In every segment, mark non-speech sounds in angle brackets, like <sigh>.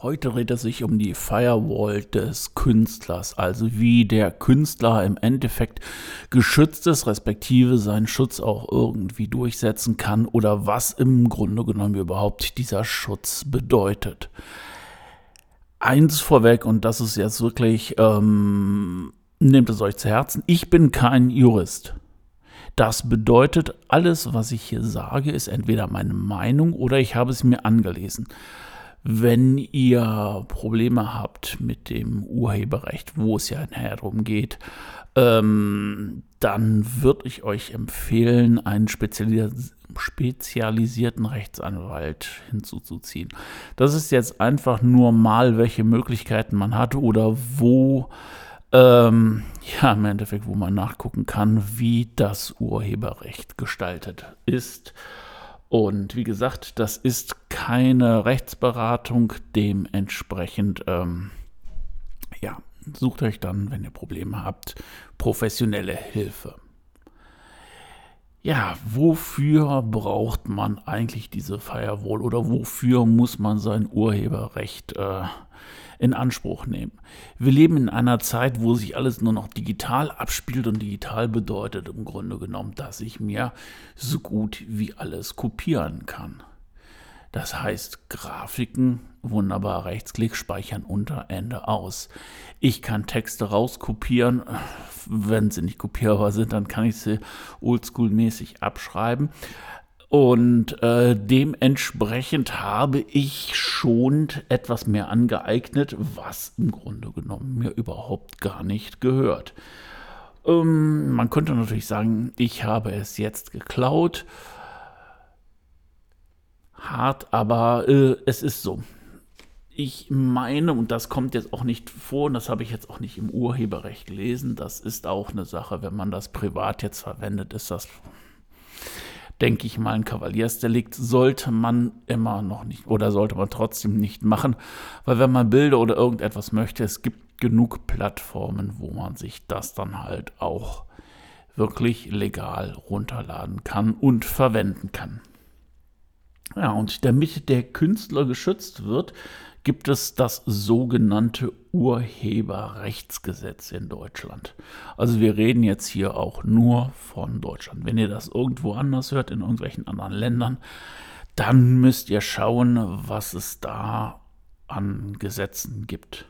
Heute dreht es sich um die Firewall des Künstlers, also wie der Künstler im Endeffekt geschützt ist, respektive seinen Schutz auch irgendwie durchsetzen kann oder was im Grunde genommen überhaupt dieser Schutz bedeutet. Eins vorweg, und das ist jetzt wirklich, ähm, nehmt es euch zu Herzen, ich bin kein Jurist. Das bedeutet, alles, was ich hier sage, ist entweder meine Meinung oder ich habe es mir angelesen. Wenn ihr Probleme habt mit dem Urheberrecht, wo es ja nachher darum geht, ähm, dann würde ich euch empfehlen, einen spezialis spezialisierten Rechtsanwalt hinzuzuziehen. Das ist jetzt einfach nur mal, welche Möglichkeiten man hat oder wo, ähm, ja, im Endeffekt, wo man nachgucken kann, wie das Urheberrecht gestaltet ist. Und wie gesagt, das ist keine Rechtsberatung, dementsprechend, ähm, ja, sucht euch dann, wenn ihr Probleme habt, professionelle Hilfe. Ja, wofür braucht man eigentlich diese Firewall oder wofür muss man sein Urheberrecht äh, in Anspruch nehmen. Wir leben in einer Zeit, wo sich alles nur noch digital abspielt und digital bedeutet im Grunde genommen, dass ich mir so gut wie alles kopieren kann. Das heißt, Grafiken, wunderbar Rechtsklick, speichern unter, Ende aus. Ich kann Texte rauskopieren. Wenn sie nicht kopierbar sind, dann kann ich sie oldschool-mäßig abschreiben. Und äh, dementsprechend habe ich schon etwas mehr angeeignet, was im Grunde genommen mir überhaupt gar nicht gehört. Ähm, man könnte natürlich sagen, ich habe es jetzt geklaut. Hart, aber äh, es ist so. Ich meine, und das kommt jetzt auch nicht vor, und das habe ich jetzt auch nicht im Urheberrecht gelesen, das ist auch eine Sache, wenn man das privat jetzt verwendet, ist das denke ich mal, ein Kavaliersdelikt sollte man immer noch nicht oder sollte man trotzdem nicht machen, weil wenn man Bilder oder irgendetwas möchte, es gibt genug Plattformen, wo man sich das dann halt auch wirklich legal runterladen kann und verwenden kann. Ja, und damit der Künstler geschützt wird, gibt es das sogenannte Urheberrechtsgesetz in Deutschland. Also wir reden jetzt hier auch nur von Deutschland. Wenn ihr das irgendwo anders hört, in irgendwelchen anderen Ländern, dann müsst ihr schauen, was es da an Gesetzen gibt.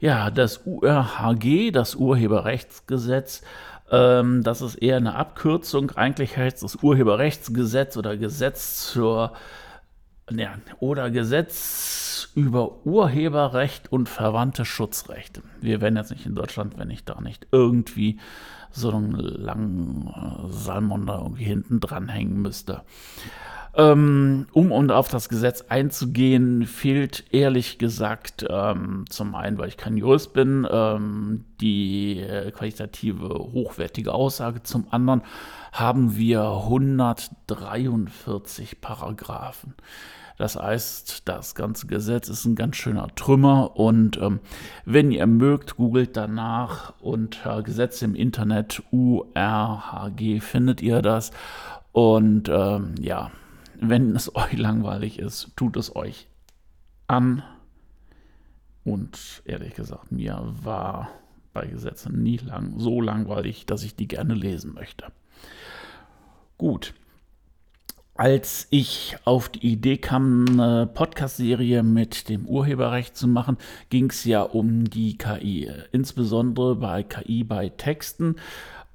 Ja, das URHG, das Urheberrechtsgesetz, ähm, das ist eher eine Abkürzung. Eigentlich heißt das Urheberrechtsgesetz oder Gesetz zur ja, oder Gesetz über Urheberrecht und verwandte Schutzrechte. Wir wären jetzt nicht in Deutschland, wenn ich da nicht irgendwie so einen langen äh, Salmon da irgendwie hinten dranhängen müsste. Ähm, um und auf das Gesetz einzugehen, fehlt ehrlich gesagt ähm, zum einen, weil ich kein Jurist bin, ähm, die qualitative, hochwertige Aussage. Zum anderen haben wir 143 Paragraphen. Das heißt, das ganze Gesetz ist ein ganz schöner Trümmer und ähm, wenn ihr mögt, googelt danach unter Gesetze im Internet URHG findet ihr das und ähm, ja, wenn es <laughs> euch langweilig ist, tut es euch an. Und ehrlich gesagt, mir war bei Gesetzen nie lang, so langweilig, dass ich die gerne lesen möchte. Gut. Als ich auf die Idee kam, eine Podcast-Serie mit dem Urheberrecht zu machen, ging es ja um die KI, insbesondere bei KI bei Texten.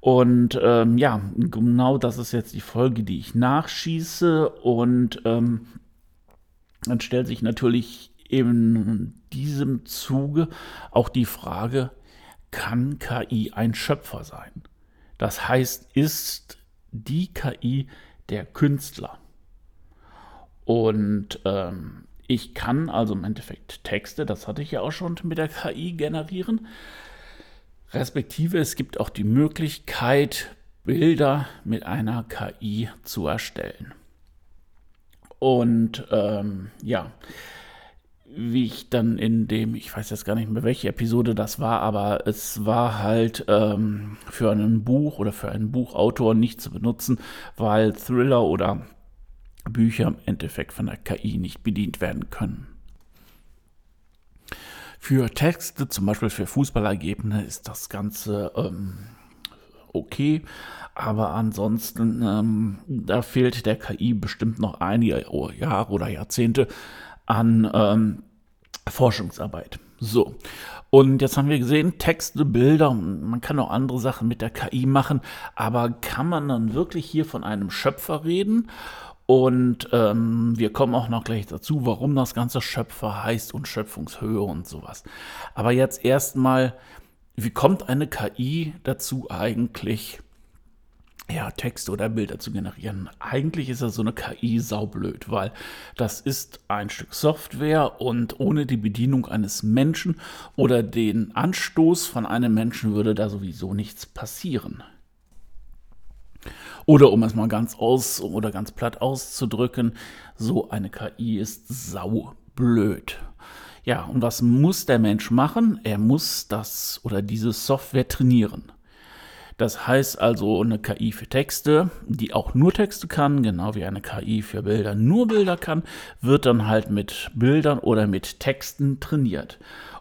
Und ähm, ja, genau das ist jetzt die Folge, die ich nachschieße. Und ähm, dann stellt sich natürlich in diesem Zuge auch die Frage, kann KI ein Schöpfer sein? Das heißt, ist die KI der Künstler? Und ähm, ich kann also im Endeffekt Texte, das hatte ich ja auch schon mit der KI generieren. Respektive es gibt auch die Möglichkeit, Bilder mit einer KI zu erstellen. Und ähm, ja, wie ich dann in dem, ich weiß jetzt gar nicht mehr, welche Episode das war, aber es war halt ähm, für ein Buch oder für einen Buchautor nicht zu benutzen, weil Thriller oder Bücher im Endeffekt von der KI nicht bedient werden können. Für Texte, zum Beispiel für Fußballergebnisse, ist das Ganze ähm, okay, aber ansonsten, ähm, da fehlt der KI bestimmt noch einige Jahre oder Jahrzehnte an ähm, Forschungsarbeit. So. Und jetzt haben wir gesehen, Texte, Bilder, man kann auch andere Sachen mit der KI machen, aber kann man dann wirklich hier von einem Schöpfer reden? Und ähm, wir kommen auch noch gleich dazu, warum das ganze Schöpfer heißt und Schöpfungshöhe und sowas. Aber jetzt erstmal, wie kommt eine KI dazu eigentlich, ja, Texte oder Bilder zu generieren? Eigentlich ist das so eine KI saublöd, weil das ist ein Stück Software und ohne die Bedienung eines Menschen oder den Anstoß von einem Menschen würde da sowieso nichts passieren. Oder um es mal ganz aus oder ganz platt auszudrücken, so eine KI ist saublöd. Ja, und was muss der Mensch machen? Er muss das oder diese Software trainieren. Das heißt also eine KI für Texte, die auch nur Texte kann, genau wie eine KI für Bilder nur Bilder kann, wird dann halt mit Bildern oder mit Texten trainiert.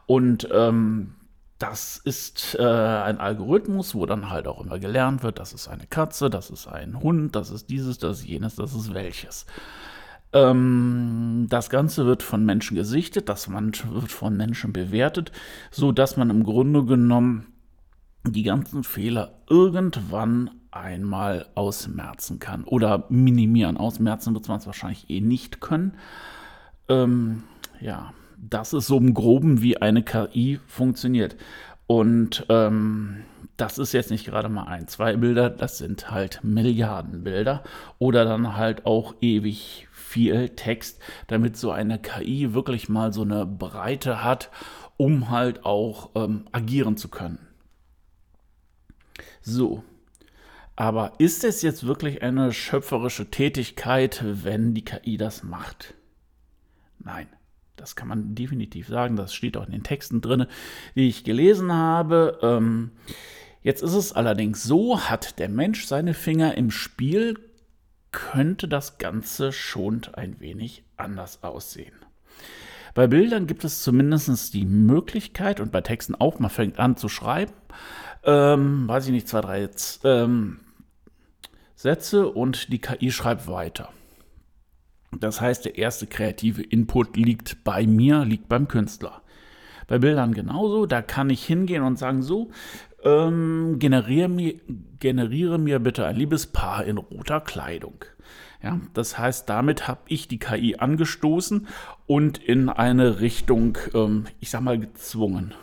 Und ähm, das ist äh, ein Algorithmus, wo dann halt auch immer gelernt wird, das ist eine Katze, das ist ein Hund, das ist dieses, das ist jenes, das ist welches. Ähm, das Ganze wird von Menschen gesichtet, das wird von Menschen bewertet, so dass man im Grunde genommen die ganzen Fehler irgendwann einmal ausmerzen kann oder minimieren. Ausmerzen wird man es wahrscheinlich eh nicht können. Ähm, ja, das ist so im Groben, wie eine KI funktioniert. Und ähm, das ist jetzt nicht gerade mal ein, zwei Bilder, das sind halt Milliarden Bilder oder dann halt auch ewig viel Text, damit so eine KI wirklich mal so eine Breite hat, um halt auch ähm, agieren zu können. So, aber ist es jetzt wirklich eine schöpferische Tätigkeit, wenn die KI das macht? Nein. Das kann man definitiv sagen. Das steht auch in den Texten drin, die ich gelesen habe. Ähm, jetzt ist es allerdings so, hat der Mensch seine Finger im Spiel, könnte das Ganze schon ein wenig anders aussehen. Bei Bildern gibt es zumindest die Möglichkeit und bei Texten auch, man fängt an zu schreiben, ähm, weiß ich nicht, zwei, drei ähm, Sätze und die KI schreibt weiter. Das heißt, der erste kreative Input liegt bei mir, liegt beim Künstler. Bei Bildern genauso, da kann ich hingehen und sagen, so, ähm, generiere, mir, generiere mir bitte ein Liebespaar in roter Kleidung. Ja, das heißt, damit habe ich die KI angestoßen und in eine Richtung, ähm, ich sag mal, gezwungen.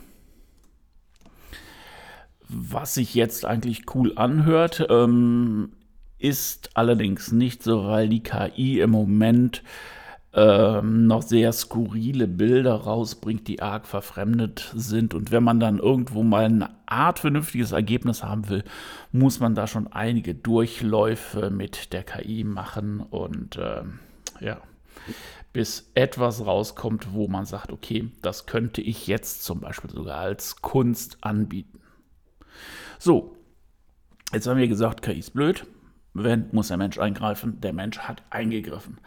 Was sich jetzt eigentlich cool anhört, ähm, ist allerdings nicht so, weil die KI im Moment ähm, noch sehr skurrile Bilder rausbringt, die arg verfremdet sind. Und wenn man dann irgendwo mal eine Art vernünftiges Ergebnis haben will, muss man da schon einige Durchläufe mit der KI machen und äh, ja, bis etwas rauskommt, wo man sagt, okay, das könnte ich jetzt zum Beispiel sogar als Kunst anbieten. So, jetzt haben wir gesagt, KI ist blöd. Wenn, muss der Mensch eingreifen. Der Mensch hat eingegriffen.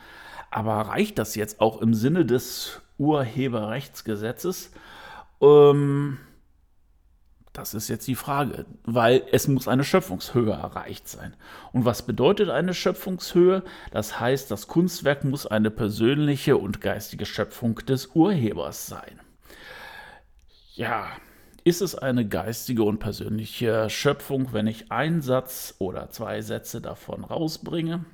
Aber reicht das jetzt auch im Sinne des Urheberrechtsgesetzes? Ähm, das ist jetzt die Frage, weil es muss eine Schöpfungshöhe erreicht sein. Und was bedeutet eine Schöpfungshöhe? Das heißt, das Kunstwerk muss eine persönliche und geistige Schöpfung des Urhebers sein. Ja, ist es eine geistige und persönliche Schöpfung, wenn ich einen Satz oder zwei Sätze davon rausbringe?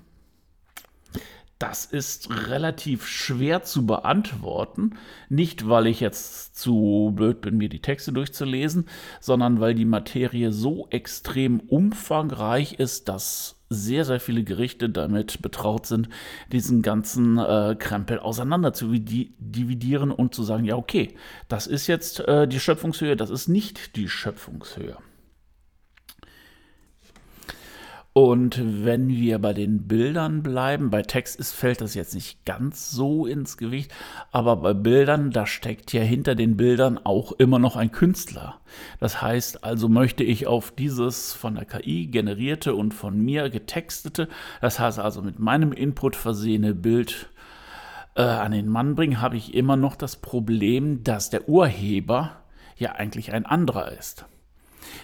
Das ist relativ schwer zu beantworten. Nicht, weil ich jetzt zu blöd bin, mir die Texte durchzulesen, sondern weil die Materie so extrem umfangreich ist, dass sehr, sehr viele Gerichte damit betraut sind, diesen ganzen äh, Krempel auseinander zu dividieren und zu sagen, ja, okay, das ist jetzt äh, die Schöpfungshöhe, das ist nicht die Schöpfungshöhe. Und wenn wir bei den Bildern bleiben, bei Text ist, fällt das jetzt nicht ganz so ins Gewicht, aber bei Bildern, da steckt ja hinter den Bildern auch immer noch ein Künstler. Das heißt also, möchte ich auf dieses von der KI generierte und von mir getextete, das heißt also mit meinem Input versehene Bild äh, an den Mann bringen, habe ich immer noch das Problem, dass der Urheber ja eigentlich ein anderer ist.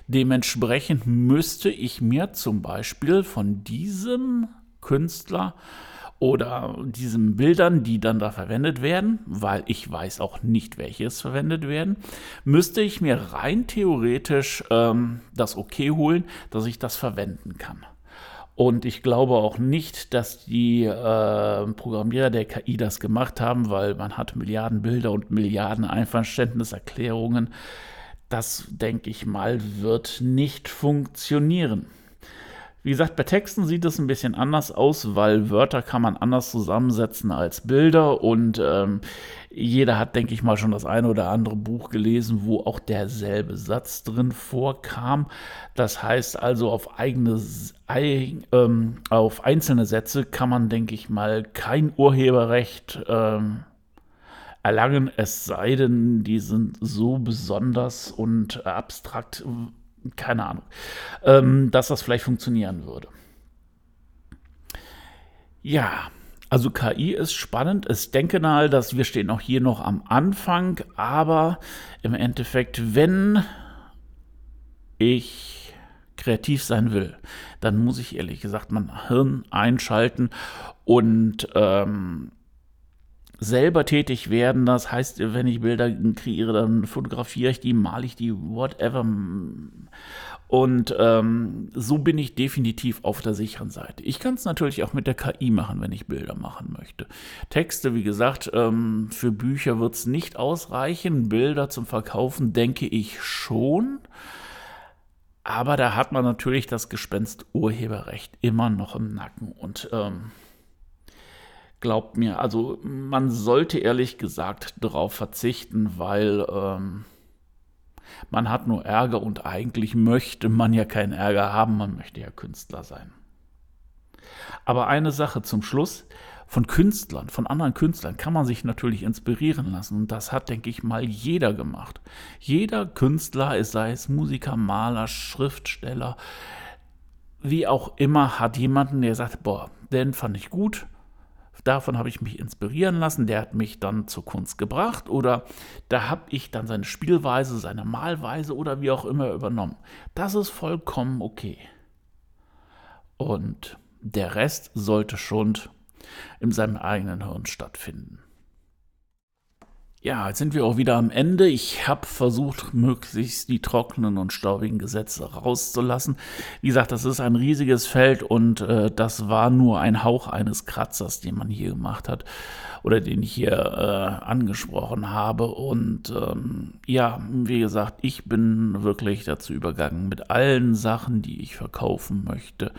Dementsprechend müsste ich mir zum Beispiel von diesem Künstler oder diesen Bildern, die dann da verwendet werden, weil ich weiß auch nicht, welches verwendet werden, müsste ich mir rein theoretisch ähm, das Okay holen, dass ich das verwenden kann. Und ich glaube auch nicht, dass die äh, Programmierer der KI das gemacht haben, weil man hat Milliarden Bilder und Milliarden Einverständniserklärungen das, denke ich mal, wird nicht funktionieren. Wie gesagt, bei Texten sieht es ein bisschen anders aus, weil Wörter kann man anders zusammensetzen als Bilder und ähm, jeder hat, denke ich mal, schon das eine oder andere Buch gelesen, wo auch derselbe Satz drin vorkam. Das heißt also, auf eigene, ähm, auf einzelne Sätze kann man, denke ich mal, kein Urheberrecht ähm, erlangen, es sei denn, die sind so besonders und abstrakt, keine Ahnung, ähm, dass das vielleicht funktionieren würde. Ja, also KI ist spannend. Ich denke mal, dass wir stehen auch hier noch am Anfang, aber im Endeffekt, wenn ich kreativ sein will, dann muss ich ehrlich gesagt mein Hirn einschalten und ähm, selber tätig werden. Das heißt, wenn ich Bilder kreiere, dann fotografiere ich die, male ich die, whatever. Und ähm, so bin ich definitiv auf der sicheren Seite. Ich kann es natürlich auch mit der KI machen, wenn ich Bilder machen möchte. Texte, wie gesagt, ähm, für Bücher wird es nicht ausreichen. Bilder zum Verkaufen denke ich schon. Aber da hat man natürlich das Gespenst Urheberrecht immer noch im Nacken. Und ähm, Glaubt mir, also man sollte ehrlich gesagt darauf verzichten, weil ähm, man hat nur Ärger und eigentlich möchte man ja keinen Ärger haben, man möchte ja Künstler sein. Aber eine Sache zum Schluss, von Künstlern, von anderen Künstlern kann man sich natürlich inspirieren lassen. Und das hat, denke ich mal, jeder gemacht. Jeder Künstler, sei es Musiker, Maler, Schriftsteller, wie auch immer, hat jemanden, der sagt, boah, den fand ich gut, davon habe ich mich inspirieren lassen, der hat mich dann zur Kunst gebracht oder da habe ich dann seine Spielweise, seine Malweise oder wie auch immer übernommen. Das ist vollkommen okay. Und der Rest sollte schon in seinem eigenen Hirn stattfinden. Ja, jetzt sind wir auch wieder am Ende. Ich habe versucht, möglichst die trockenen und staubigen Gesetze rauszulassen. Wie gesagt, das ist ein riesiges Feld und äh, das war nur ein Hauch eines Kratzers, den man hier gemacht hat oder den ich hier äh, angesprochen habe. Und ähm, ja, wie gesagt, ich bin wirklich dazu übergegangen, mit allen Sachen, die ich verkaufen möchte,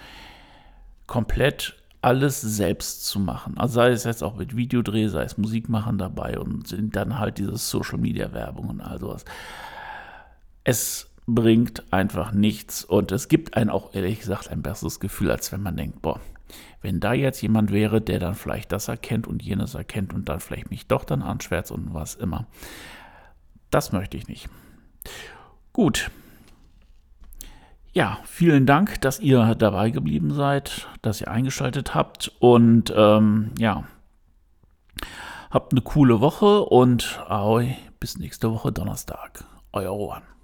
komplett alles selbst zu machen. Also sei es jetzt auch mit Videodreh, sei es Musik machen dabei und sind dann halt diese Social Media Werbung und all sowas. Es bringt einfach nichts und es gibt einen auch ehrlich gesagt ein besseres Gefühl, als wenn man denkt, boah, wenn da jetzt jemand wäre, der dann vielleicht das erkennt und jenes erkennt und dann vielleicht mich doch dann anschwärzt und was immer. Das möchte ich nicht. Gut, ja, vielen Dank, dass ihr dabei geblieben seid, dass ihr eingeschaltet habt und ähm, ja, habt eine coole Woche und ahoi, bis nächste Woche Donnerstag. Euer Rohan.